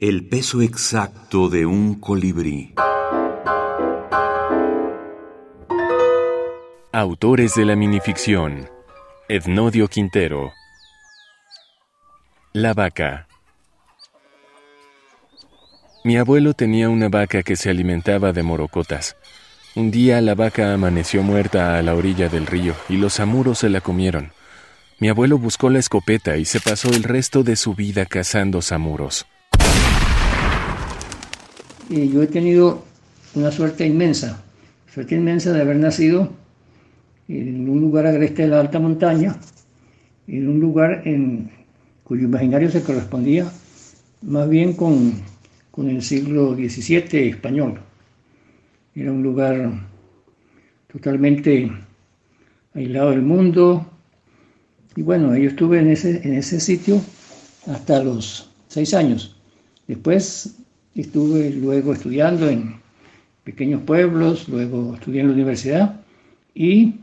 El peso exacto de un colibrí. Autores de la minificción. Ednodio Quintero. La vaca. Mi abuelo tenía una vaca que se alimentaba de morocotas. Un día la vaca amaneció muerta a la orilla del río y los amuros se la comieron. Mi abuelo buscó la escopeta y se pasó el resto de su vida cazando samuros. Yo he tenido una suerte inmensa, suerte inmensa de haber nacido en un lugar agreste de la alta montaña, en un lugar en cuyo imaginario se correspondía más bien con, con el siglo XVII español. Era un lugar totalmente aislado del mundo. Y bueno, yo estuve en ese, en ese sitio hasta los seis años. Después estuve luego estudiando en pequeños pueblos, luego estudié en la universidad y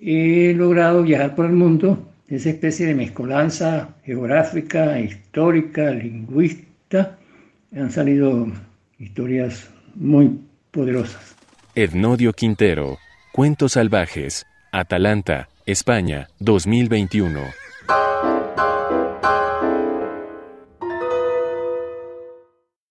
he logrado viajar por el mundo, esa especie de mezcolanza geográfica, histórica, lingüista. Han salido historias muy poderosas. Ednodio Quintero. Cuentos salvajes. Atalanta, España, 2021.